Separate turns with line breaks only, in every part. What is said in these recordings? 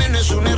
arrope y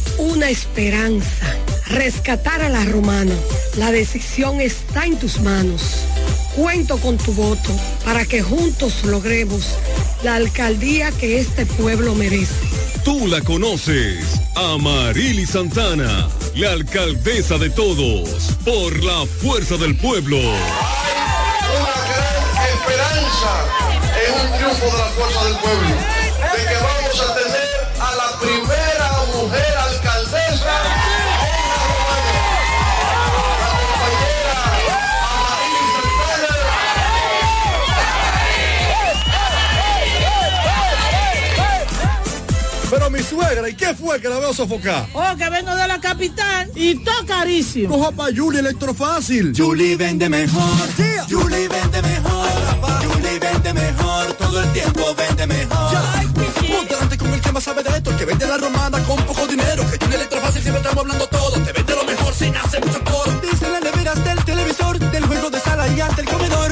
una esperanza. Rescatar a la romana. La decisión está en tus manos. Cuento con tu voto para que juntos logremos la alcaldía que este pueblo merece.
Tú la conoces, Amarili Santana, la alcaldesa de todos, por la fuerza del pueblo.
una gran esperanza en un triunfo de la fuerza del pueblo, de que vamos a tener a la primera mujer alcaldesa
¿y qué fue que la veo sofocar?
Oh, que vengo de la capital y todo carísimo.
Coja pa' Julie Electrofácil.
Julie vende mejor. Julie vende mejor. Julie vende mejor. Todo el tiempo vende mejor.
Ponte delante con el que más sabe de esto, el que vende la romana con poco dinero. Que Julie Electrofácil siempre estamos hablando todo. Te vende lo mejor sin hacer mucho coro. Dice las neveras del televisor, del juego de sala y ante el comedor.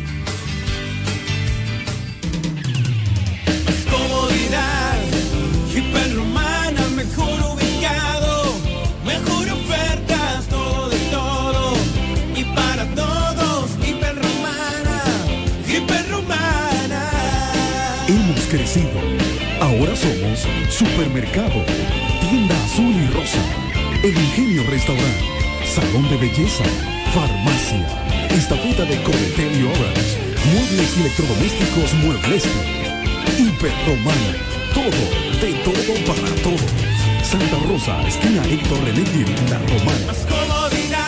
Supermercado, Tienda Azul y Rosa, El Ingenio Restaurant, Salón de Belleza, Farmacia, Estafeta de Cometel y Orange, Muebles y Electrodomésticos Muebles, Hiperromana, todo, de todo para todos. Santa Rosa, esquina Héctor René La Romana.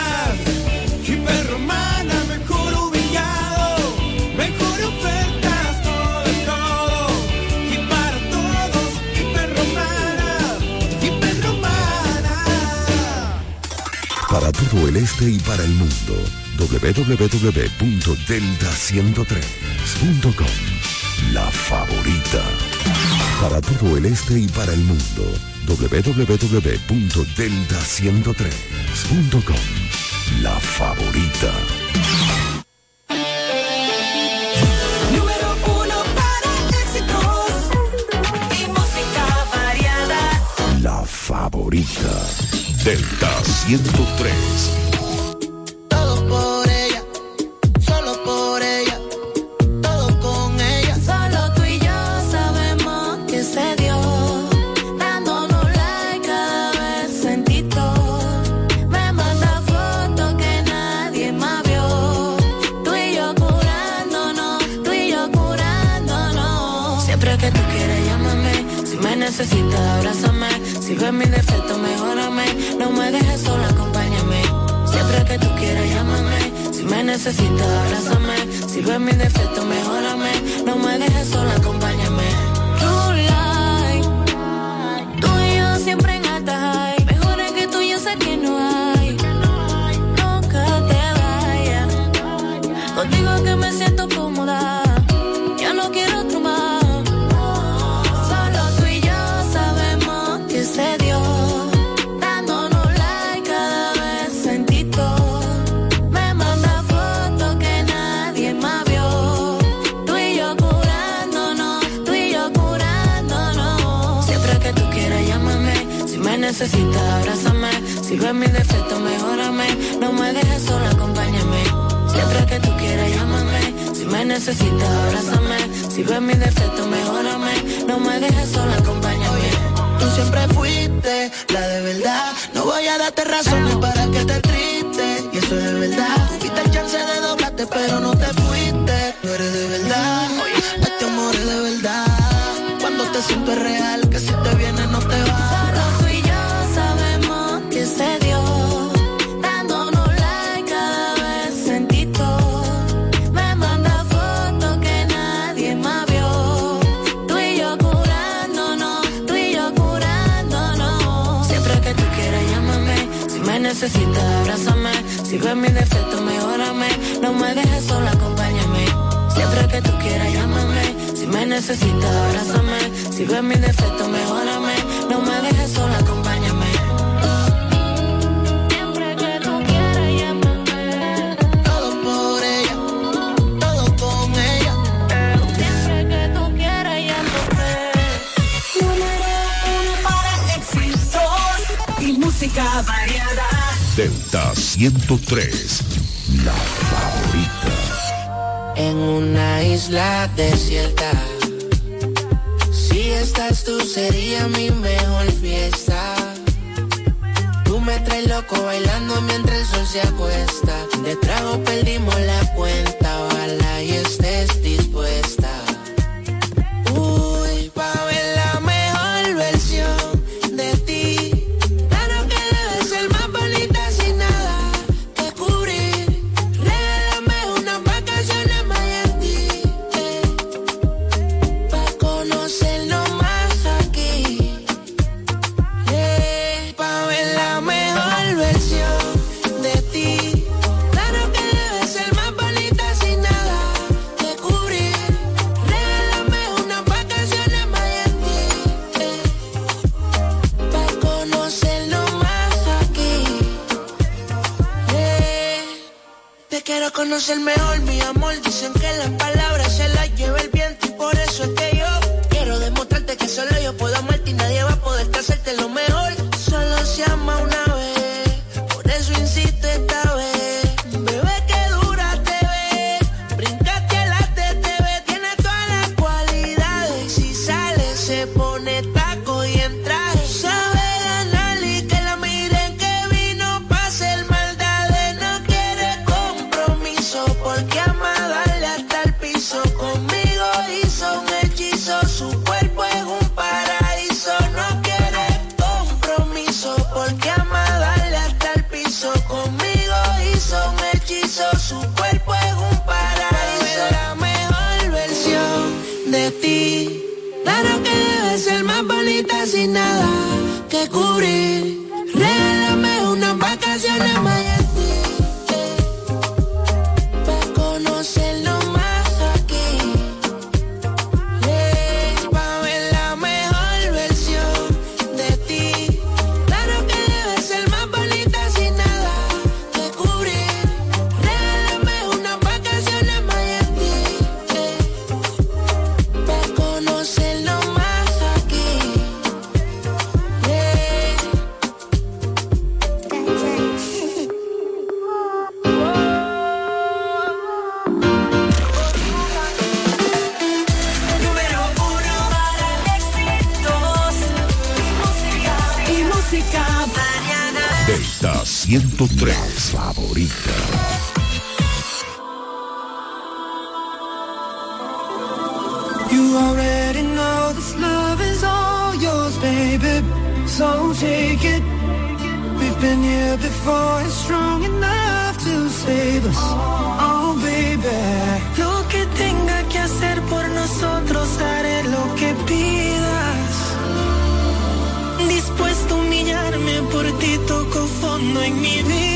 Todo
el este y para el mundo, www.delta103.com. La favorita. Para todo el este y para el mundo, www.delta103.com. La favorita.
Número uno para éxitos y música variada.
La favorita. Delta 103.
Necesitas, abrázame. Si ves mi defecto, mejórame. No me dejes sola, acompáñame. True light. Tú y yo siempre en alta high. Mejores que tú, yo sé que no hay. Nunca te vayas. Contigo que me siento cómoda. Necesitas, abrázame. Si ves mi defecto, mejórame. No me dejes sola, acompáñame. Siempre que tú quieras, llámame. Si me necesitas, abrázame. Si ves mi defecto, mejórame. No me dejes sola, acompáñame.
Tú siempre fuiste la de verdad. No voy a darte razones para que te triste. Y eso es verdad. Tuviste el chance de doblarte, pero no
Ves mi defecto, mejórame. No me dejes sola, acompáñame. Siempre que tú quieras, llámame. Si me necesitas, abrázame. Si ves mi defecto, mejórame. No me dejes sola, acompáñame. Siempre que tú quieras, llámame.
Todo por ella, todo con ella.
Siempre que tú quieras, llámame.
Número uno para éxitos y música.
Delta 103, la favorita.
En una isla desierta, si estás tú sería mi mejor fiesta. Tú
me traes loco bailando mientras el sol se acuesta. De trago perdimos la cuenta, ojalá y estés dispuesta
nosotros haré lo que pidas. Dispuesto a humillarme por ti, toco fondo en mi vida.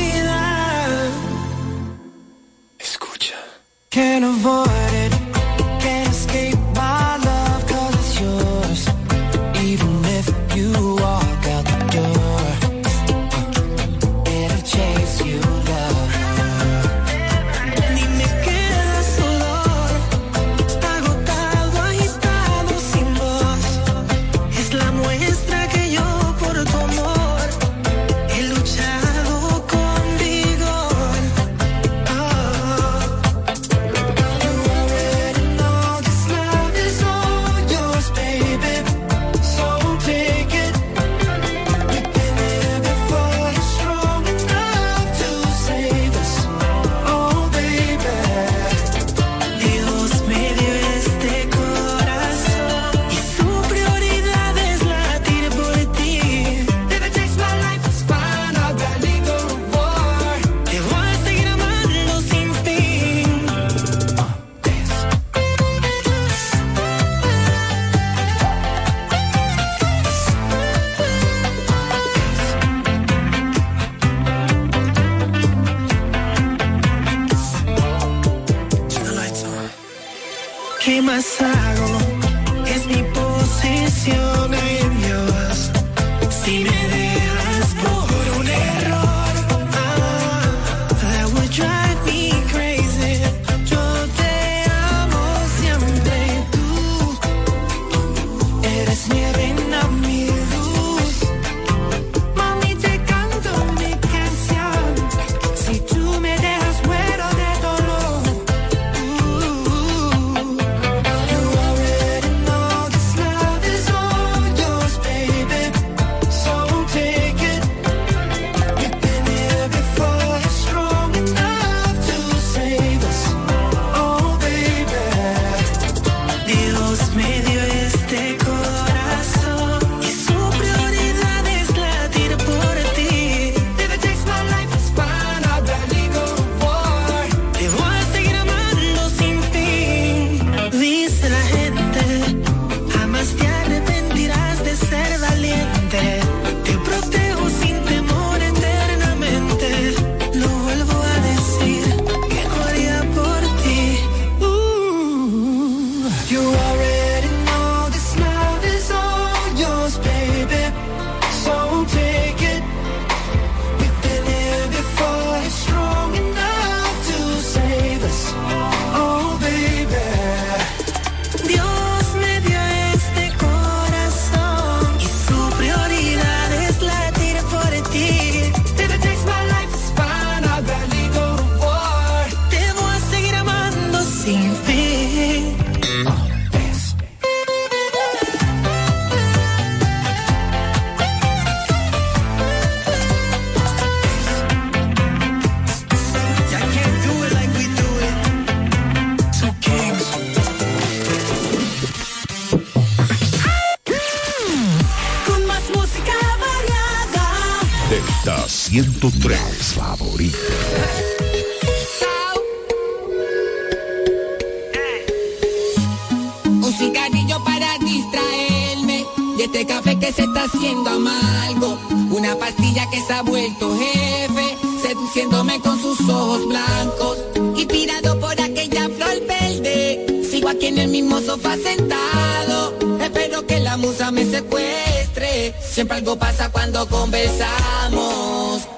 Siempre
algo pasa cuando conversamos.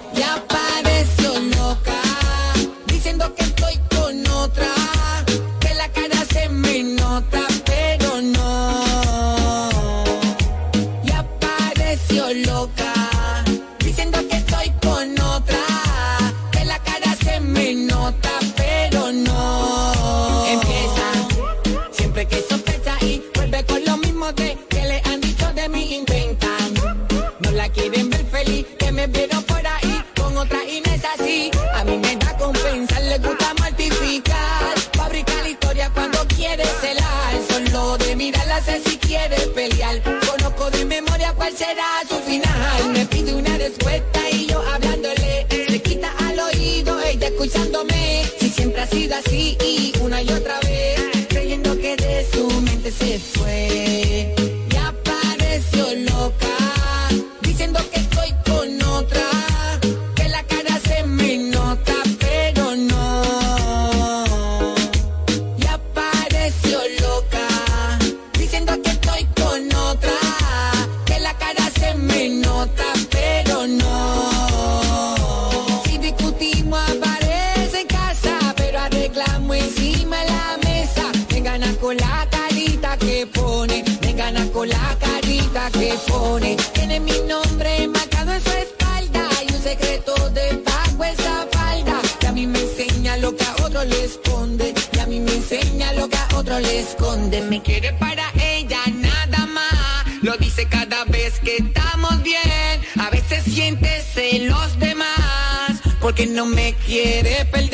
no me quiere perder.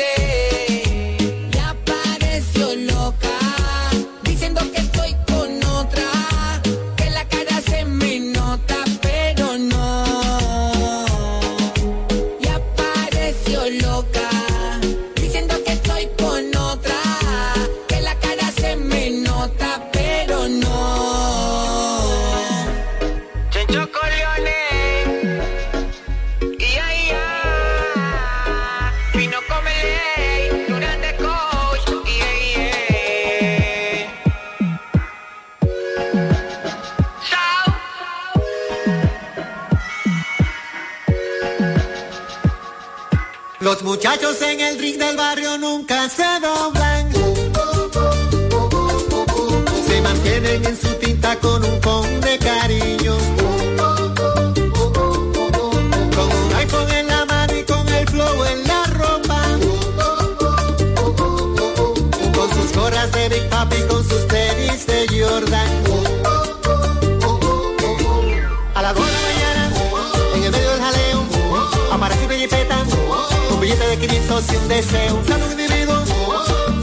casi un deseo. Un salón individuo,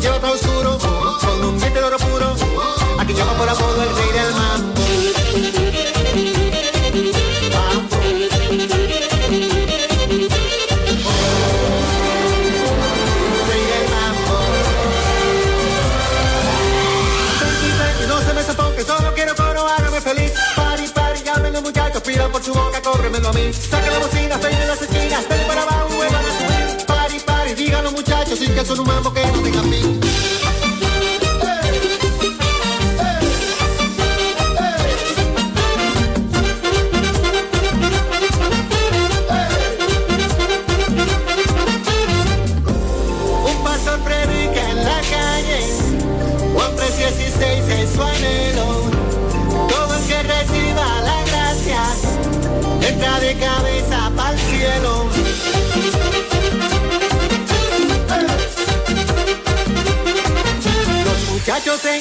lleva oscuro, con un diente de oro puro. Aquí llama por apodo el rey del mar Rey del marquis, no se me mambo. Solo quiero coro, hágame feliz. Pari, pari, llámenlo muchachos, pida por su boca, cóbremelo a mí. Sáquenlo así.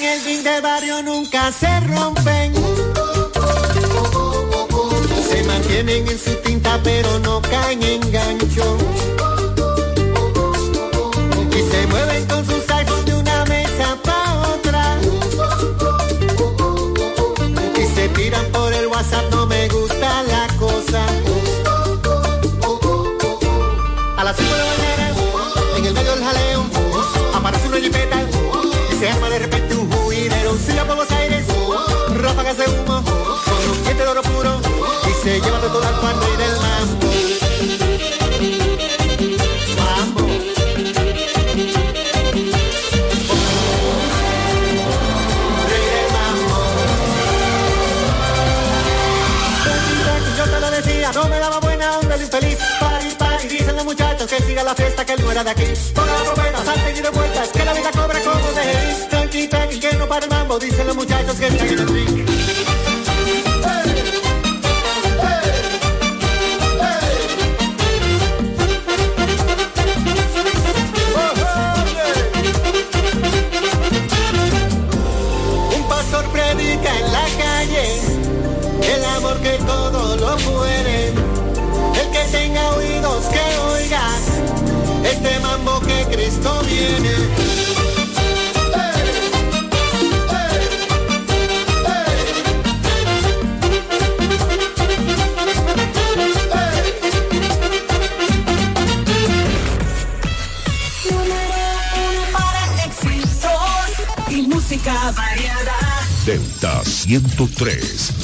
el ring de barrio nunca se rompen. Se mantienen en su tinta pero no caen en gancho. llevando toda el alma en mambo. Mambo. Rey del mambo. Bonita que yo te lo decía, no me daba buena onda el infeliz. Pari, pari, dicen los muchachos que siga la fiesta, que él no era de aquí. Ponga la salte y vueltas, que la vida cobra como de Tranqui, tranqui, que no para el mambo, dicen los muchachos que siga el
Para exitos y música variada,
delta
ciento tres.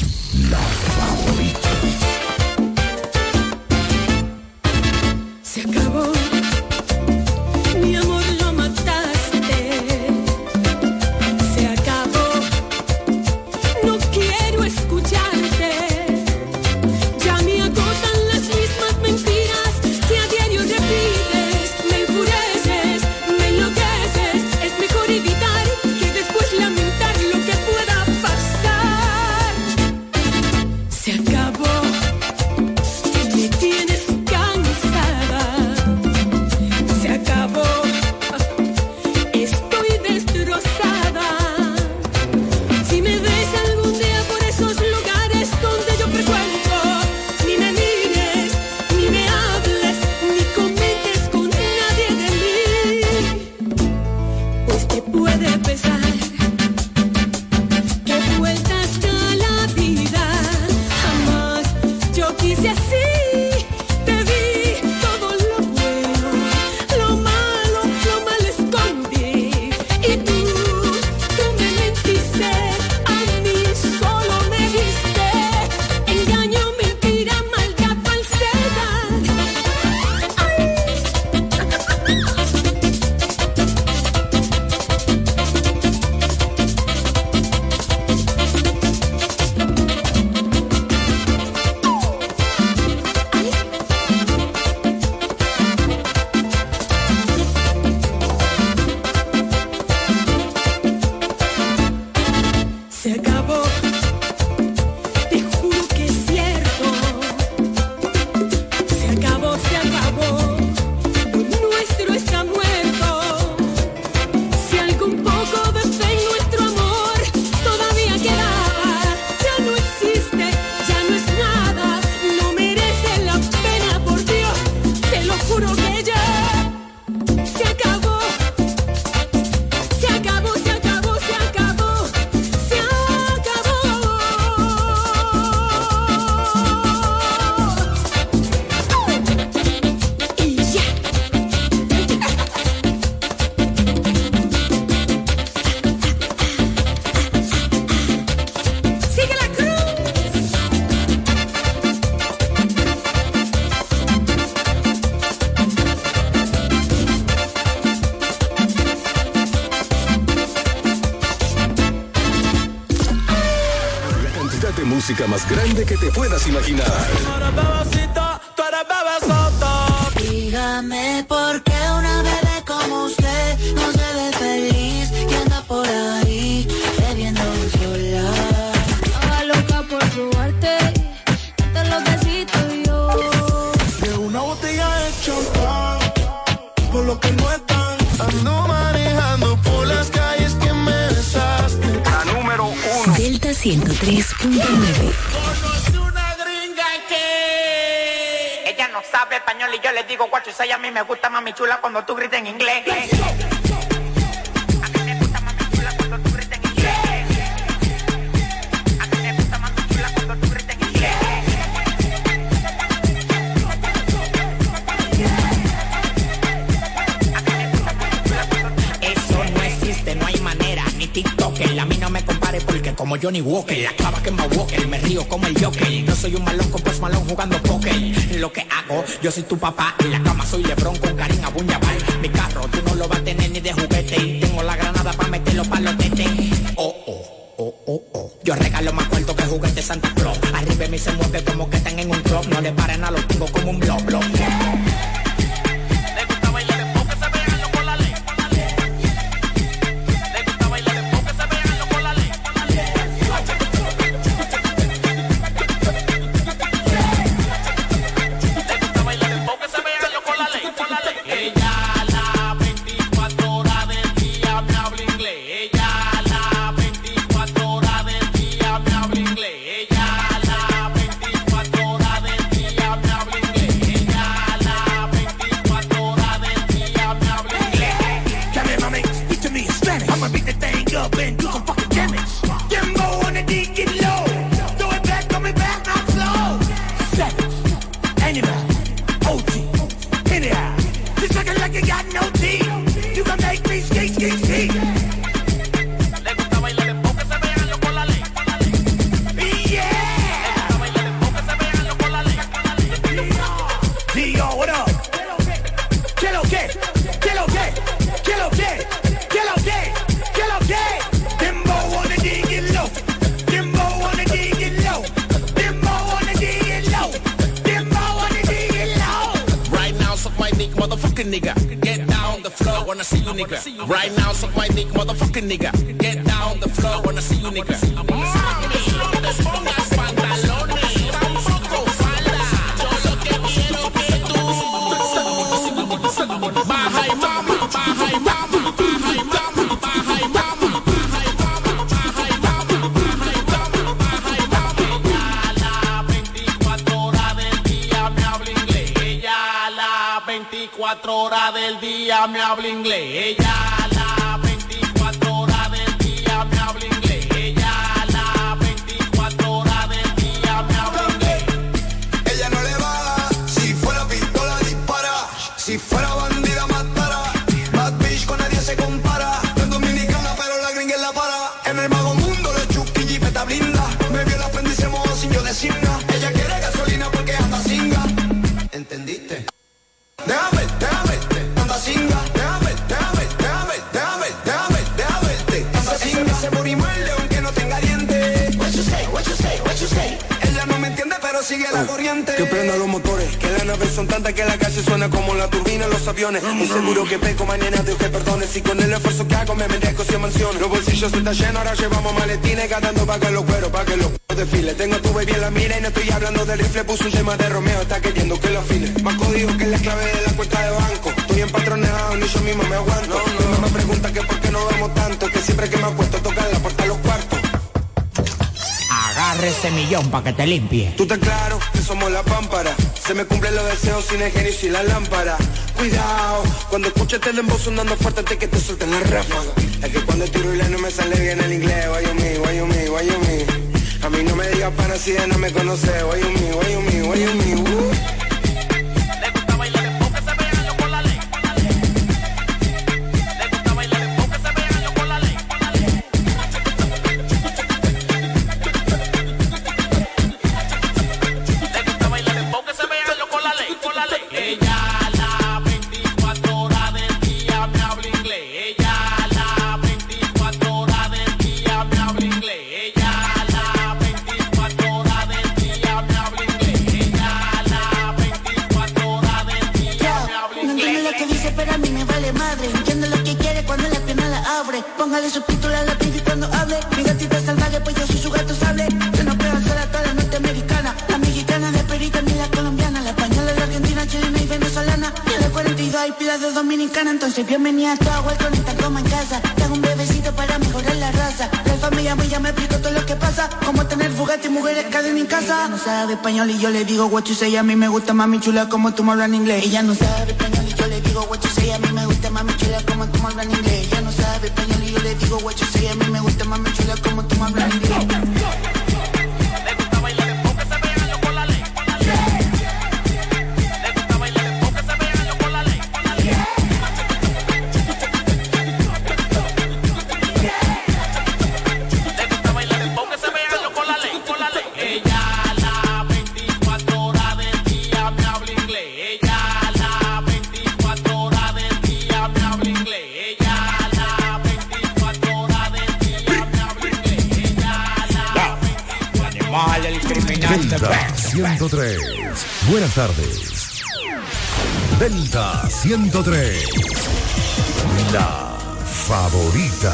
Yo
soy tu papá. En la cama soy Lebron la
corriente.
Que prenda los motores, que las naves son tantas que la calle suena como la turbina en los aviones. Muy seguro que peco mañana Dios que perdone. Si con el esfuerzo que hago me merezco 100 mansiones. Los bolsillos están llenos, ahora llevamos maletines gastando pa' que los cueros, pa' que los desfile. Tengo tu baby en la mira y no estoy hablando del rifle. Puso un tema de Romeo, está queriendo que lo afine. Más código que la clave de la cuenta de banco. Estoy empatronado, ni yo mismo me aguanto. Mi mamá me pregunta que por qué no damos tanto. Que siempre que me acuesto tocan la puerta a los.
Agarre ese millón pa' que te limpie.
Tú estás claro que somos la pámpara. Se me cumplen los deseos sin el genio y sin la lámpara. Cuidado, cuando escuches el dembow sonando fuerte antes que te suelten la ráfaga. Es que cuando tiro y la no me sale bien el inglés. Why you me, why you me, why you me. A mí no me digas para si de no me conoce. Why you me, why you me, why you me. uh.
Abre. Póngale subtítulos a la y cuando hable. Mi gatita salvaje, pues yo soy su gato sable. Yo no pego sola toda la norteamericana. La mexicana de perita ni la colombiana. La española, la argentina, chilena y venezolana. Y la 42 hay pilas de dominicana. Entonces bienvenida a tu agua con esta coma en casa. Te hago un bebecito para mejorar la raza. La familia mía ya me explico todo lo que pasa. Como tener fugate y mujeres cadena en casa. Ella no sabe español y yo le digo what you say. A mí me gusta mami chula como tú me hablas en inglés. Ella no sabe español y digo what you say. A mí me gusta mami chula como tú me hablas en inglés. Ella no sabe español y yo le digo what you say. A mí me gusta mami chula como tú me hablas en inglés.
Delta 103. Buenas tardes. Delta 103. La favorita.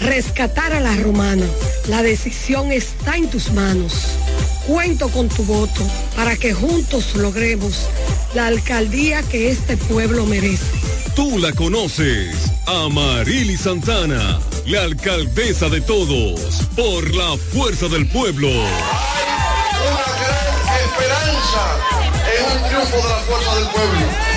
Rescatar a la romana. La decisión está en tus manos. Cuento con tu voto para que juntos logremos la alcaldía que este pueblo merece.
Tú la conoces, Amarili Santana, la alcaldesa de todos, por la fuerza del pueblo.
Una gran esperanza en un triunfo de la fuerza del pueblo,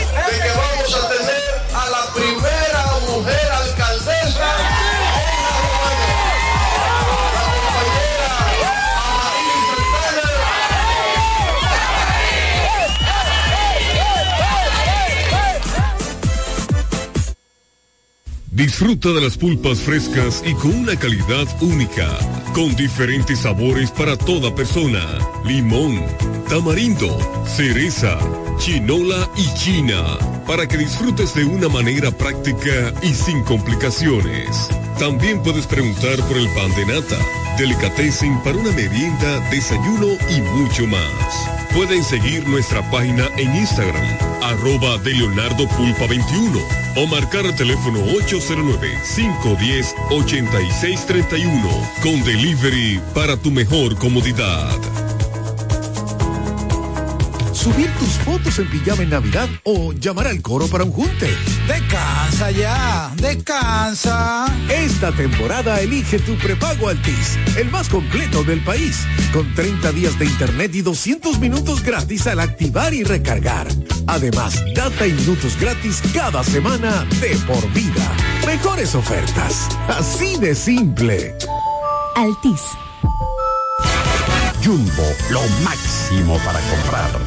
Disfruta de las pulpas frescas y con una calidad única, con diferentes sabores para toda persona. Limón, tamarindo, cereza, chinola y china, para que disfrutes de una manera práctica y sin complicaciones. También puedes preguntar por el pan de nata, delicatessen para una merienda, desayuno y mucho más. Pueden seguir nuestra página en Instagram, arroba de Leonardo Pulpa 21 o marcar el teléfono 809-510-8631 con delivery para tu mejor comodidad.
Subir tus fotos en pijama en Navidad o llamar al coro para un junte.
Descansa ya, descansa.
Esta temporada elige tu prepago Altis, el más completo del país, con 30 días de internet y 200 minutos gratis al activar y recargar. Además, data y minutos gratis cada semana de por vida. Mejores ofertas, así de simple.
Altis.
Jumbo, lo máximo para comprar.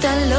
tan.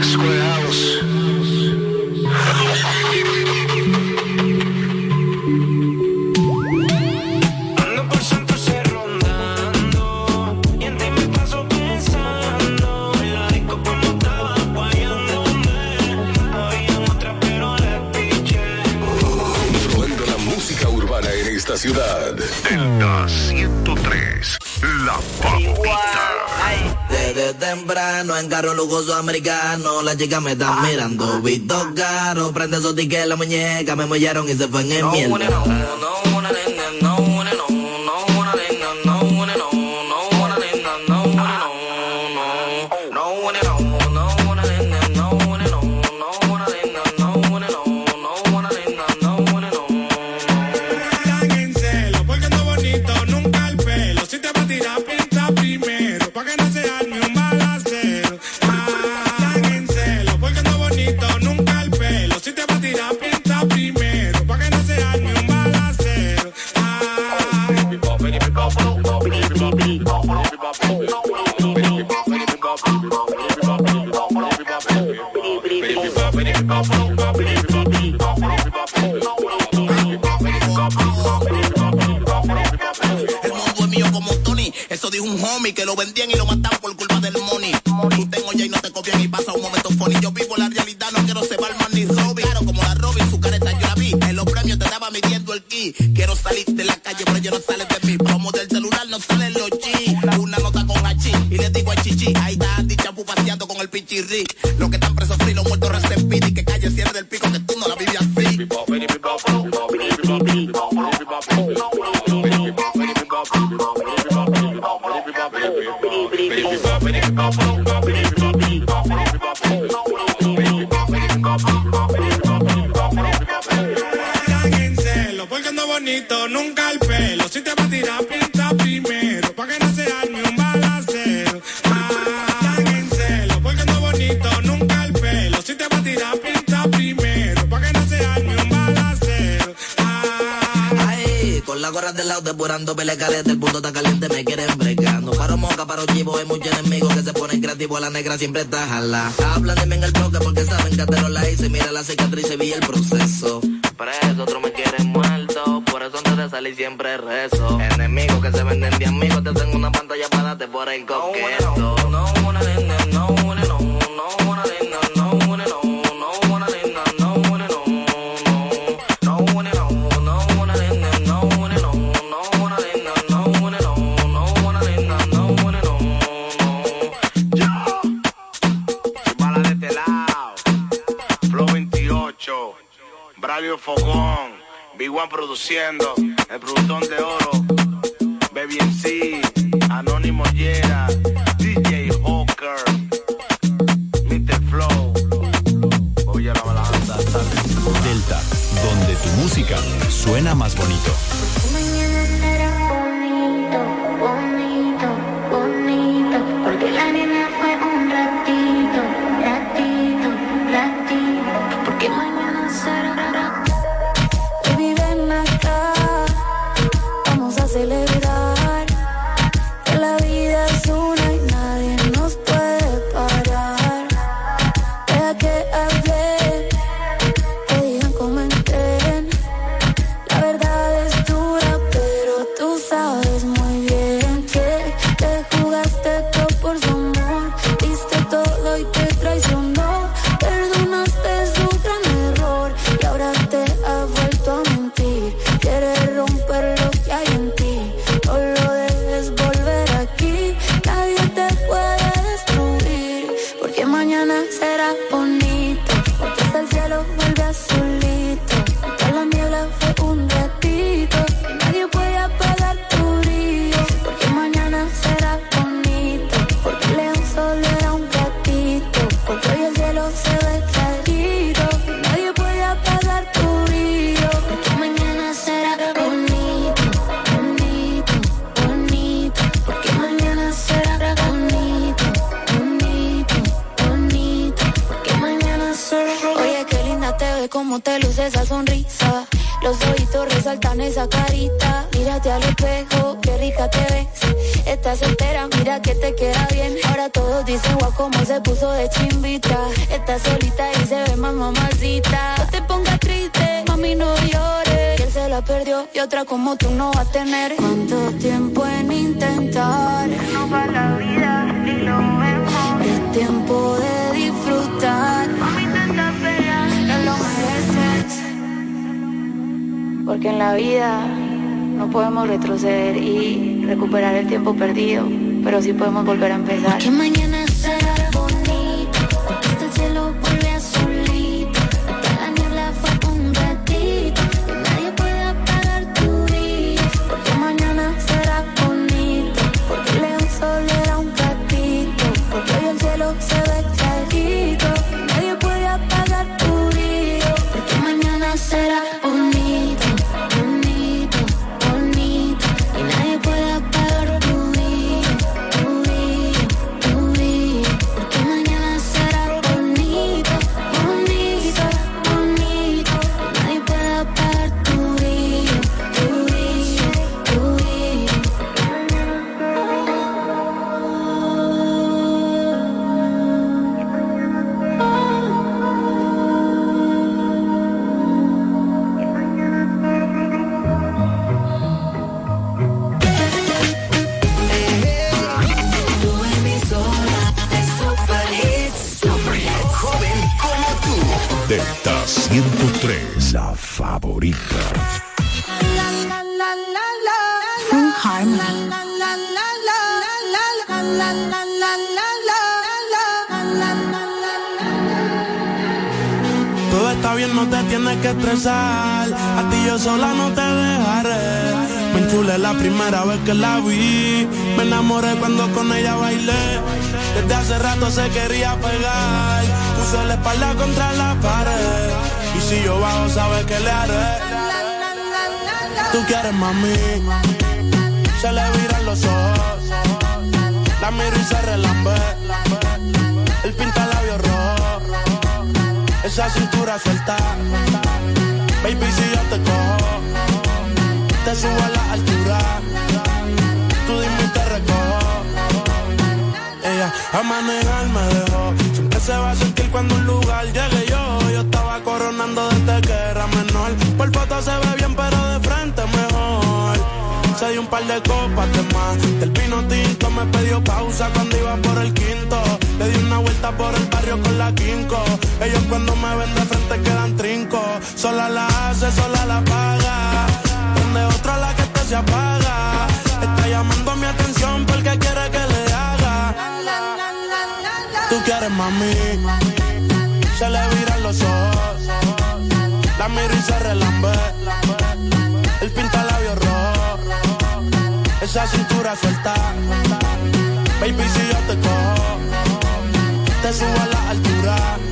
Square No verano,
encarro lujoso americano. La chica me está mirando, visto caro, prende esos tickets la muñeca, me mollaron y se fue en el mierda.
Bonito, nunca el pelo. Si te va a tirar, pinta primero. Pa' que no se arme un balacero. Ah, celo, porque ando bonito, nunca el pelo. Si te va a tirar, pinta primero. Pa' que no se arme un balacero.
Ay, con la gorra del lado depurando pelecales del punto está caliente me quieren bregando. Paro moca, paro chivo, hay muchos enemigos que se ponen creativos, la negra siempre está jala. Hablan de mí en el bloque porque saben que te lo la hice, mira la cicatriz y vi el proceso. Preso, otro me quiere salir siempre rezo. Enemigos que se venden de amigos, te tengo una pantalla para darte por el coqueto. No, no, no, no, no, no,
Bala de este lado. Flow 28. Bravio Fogón. Big One produciendo. El productor de oro. Baby MC. Anónimo Yera. DJ Hawker. Mr. Flow. Oye la balanza.
Delta, donde tu música suena más bonito.
Como tú no va a tener. ¿Cuánto tiempo en intentar? No va la vida ni lo mejor. Es tiempo de disfrutar. Mami, tanta pena, no lo mereces. Porque en la vida no podemos retroceder y recuperar el tiempo perdido, pero sí podemos volver a empezar.
Primera vez que la vi. Me enamoré cuando con ella bailé. Desde hace rato se quería pegar. Puso la espalda contra la pared. Y si yo bajo, sabes que le haré.
Tú quieres mami, se le viran los ojos. La miro y se relambe. El pinta labios rojo. Esa cintura suelta. Baby, si yo te cojo, te subo a la altura. Tú dime te recojo. Ella a manejar me dejó. Siempre se va a sentir cuando un lugar llegue yo. Yo estaba coronando desde que era menor. Por foto se ve bien, pero de frente mejor. Se dio un par de copas de más. Del vino tinto me pidió pausa cuando iba por el quinto. Le di una vuelta por el barrio con la quinco. Ellos cuando me ven de frente quedan trinco. Sola la hace, sola la paga. Donde otra la que esto se apaga. Está llamando mi atención porque quiere que le haga. Tú quieres mami. Se le viran los ojos. La miro y se relambe. El pinta labios rojo. Esa cintura suelta. Baby, si yo te cojo, te subo a la altura.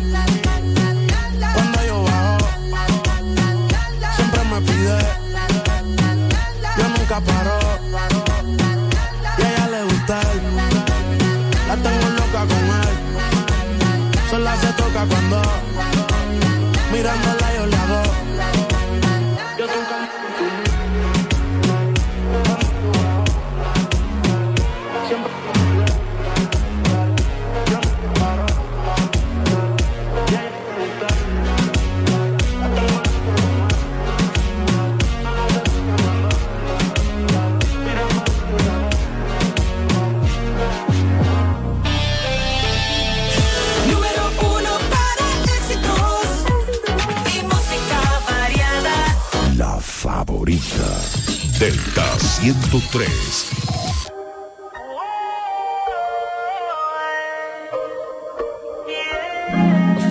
103.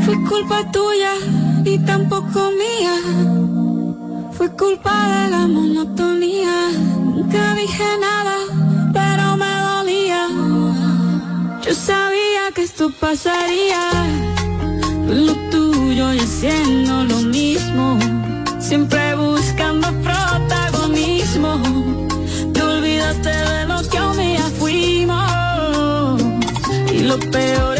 Fue culpa tuya y tampoco mía. Fue culpa de la monotonía. Nunca dije nada, pero me dolía. Yo sabía que esto pasaría. Lo tuyo y haciendo lo mismo. Siempre lo peor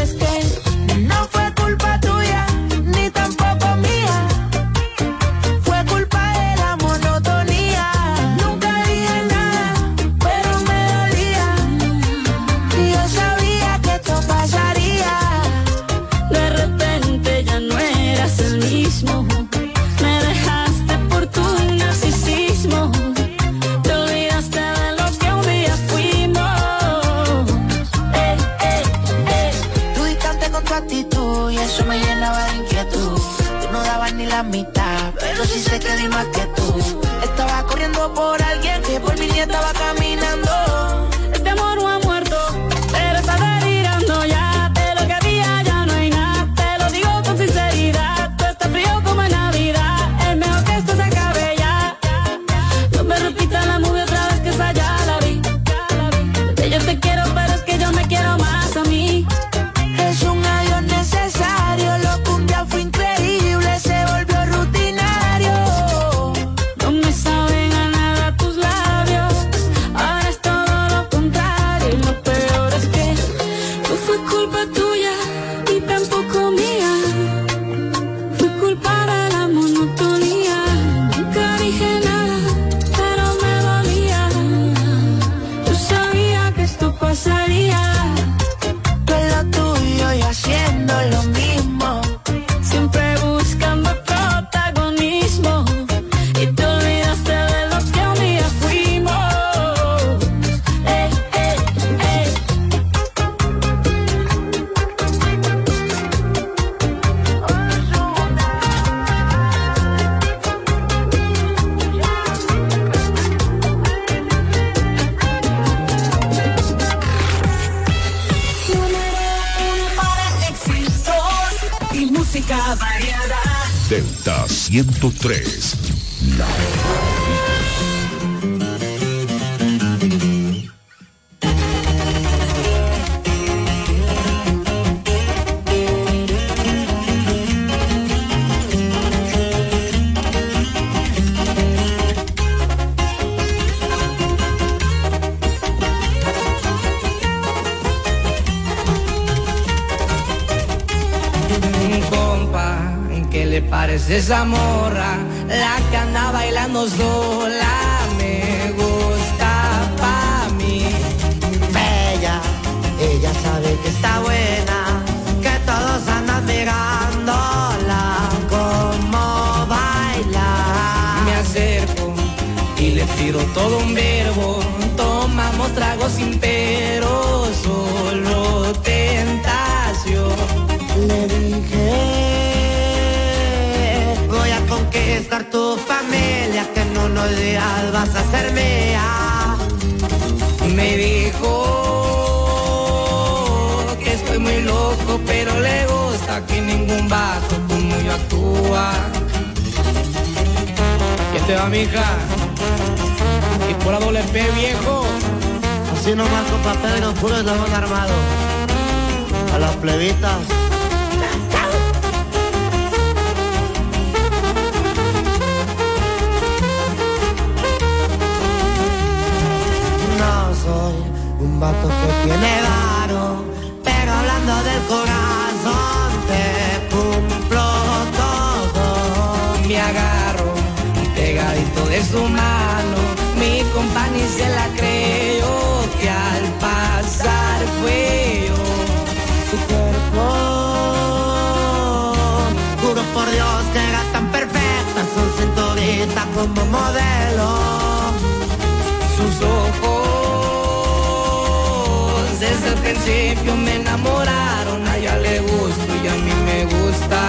Delta 103.
Gusta
que
ningún vato como yo actúa. ¿Quién te va, mija? Y por la doble P, viejo.
Así nomás y los puros estamos armados. A las plebitas. No soy un vato que tiene varo,
Compañía se la creyó que al pasar fue yo.
Su cuerpo, juro por Dios que era tan perfecta, su cinturita como modelo.
Sus ojos desde el principio me enamoraron. A ella le gusto y a mí me gusta.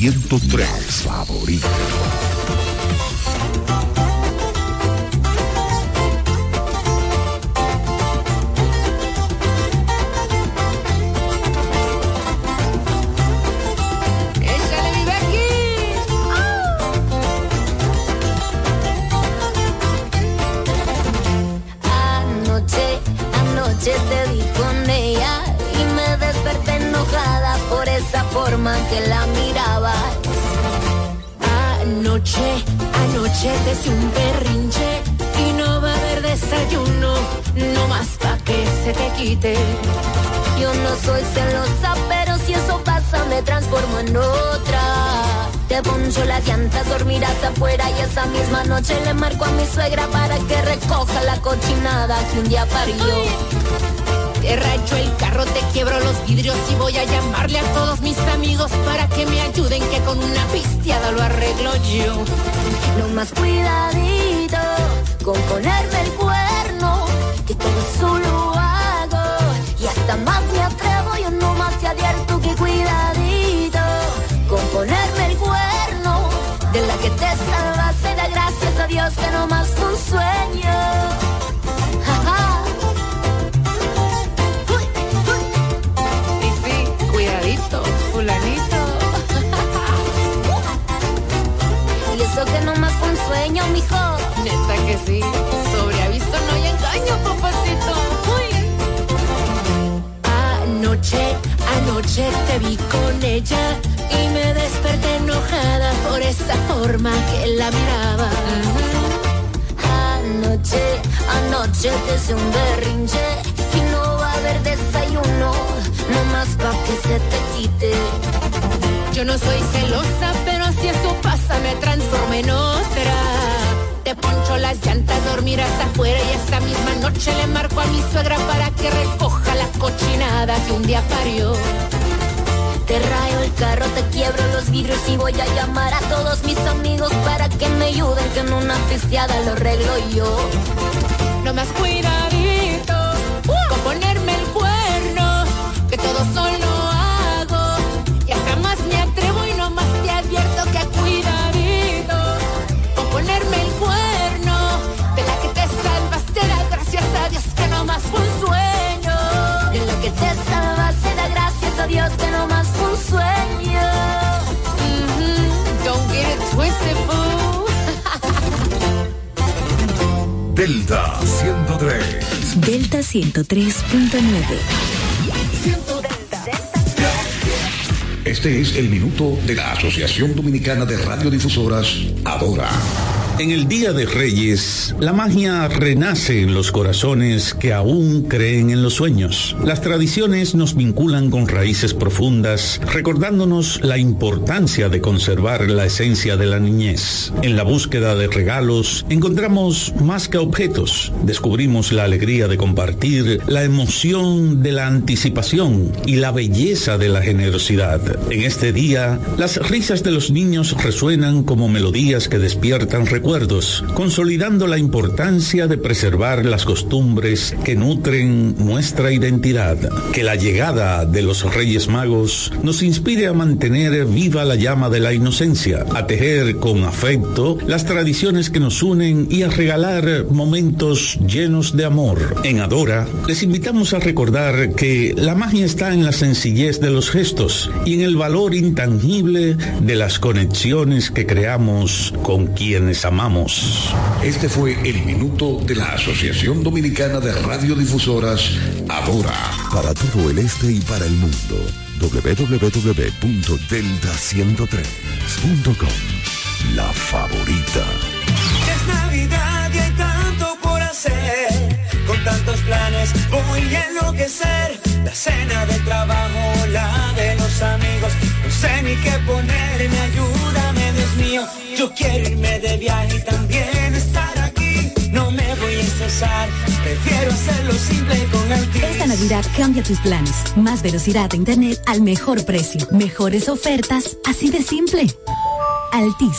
103. Favorita.
Yo no soy celosa, pero si eso pasa me transformo en otra. Te poncho las llantas, dormirás afuera y esa misma noche le marco a mi suegra para que recoja la cochinada que un día parió.
Te racho el carro, te quiebro los vidrios y voy a llamarle a todos mis amigos para que me ayuden que con una pisteada lo arreglo yo.
No más cuidadito con ponerme el cuerno, que todo eso lo hago. Hasta más me atrevo, yo no más te advierto que cuidadito con ponerme el cuerno. De la que te salvaste, da gracias a Dios que no más fue
la miraba.
Anoche, anoche te hice un berrinche y no va a haber desayuno, no más pa' que se te quite.
Yo no soy celosa, pero si eso pasa me transformo en otra. Te poncho las llantas, dormirás afuera y esta misma noche le marco a mi suegra para que recoja la cochinada que un día parió.
Te rayo el carro, te quiebro los vidrios y voy a llamar a todos mis amigos para que me ayuden que en una pisteada lo arreglo yo.
No más cuidadito con
Delta 103.
Delta 103.9.
Este es el minuto de la Asociación Dominicana de Radiodifusoras, Adora.
En el Día de Reyes, la magia renace en los corazones que aún creen en los sueños. Las tradiciones nos vinculan con raíces profundas, recordándonos la importancia de conservar la esencia de la niñez. En la búsqueda de regalos, encontramos más que objetos. Descubrimos la alegría de compartir, la emoción de la anticipación y la belleza de la generosidad. En este día, las risas de los niños resuenan como melodías que despiertan recuerdos consolidando la importancia de preservar las costumbres que nutren nuestra identidad. Que la llegada de los Reyes Magos nos inspire a mantener viva la llama de la inocencia, a tejer con afecto las tradiciones que nos unen y a regalar momentos llenos de amor. En Adora, les invitamos a recordar que la magia está en la sencillez de los gestos y en el valor intangible de las conexiones que creamos con quienes amamos.
Este fue el minuto de la Asociación Dominicana de Radiodifusoras, Adora. Para todo el este y para el mundo, www.delta103.com. La favorita.
Es Navidad y hay tanto por hacer. Con tantos planes voy a enloquecer. La cena de trabajo, la de los amigos. No sé ni qué ponerme, ayúdame, Dios mío. Yo quiero irme de viaje y también estar aquí. No me voy a estresar, prefiero hacerlo simple con el
Esta Navidad cambia tus planes. Más velocidad de internet al mejor precio. Mejores ofertas, así de simple. Altis.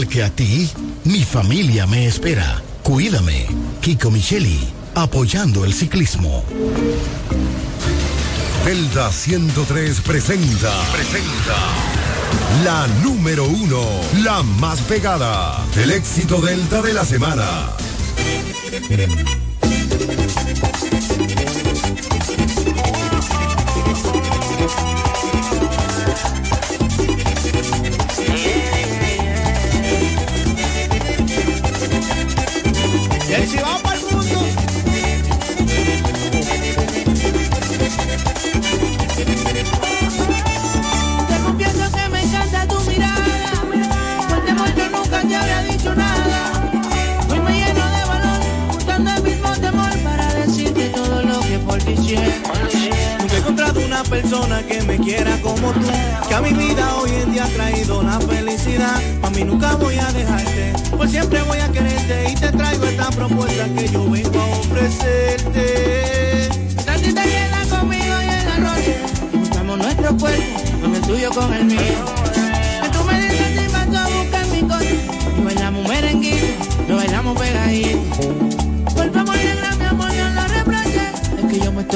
igual que a ti, mi familia me espera. Cuídame. Kiko Micheli, apoyando el ciclismo.
Delta 103 presenta. Presenta. La número uno, la más pegada. El éxito Delta de la semana.
traído la felicidad. A mí nunca voy a dejarte, pues siempre voy a quererte y te traigo esta propuesta que yo vengo a ofrecerte.
Tantita hiela conmigo y el arroz, juntamos nuestro cuerpo, con el tuyo con el mío.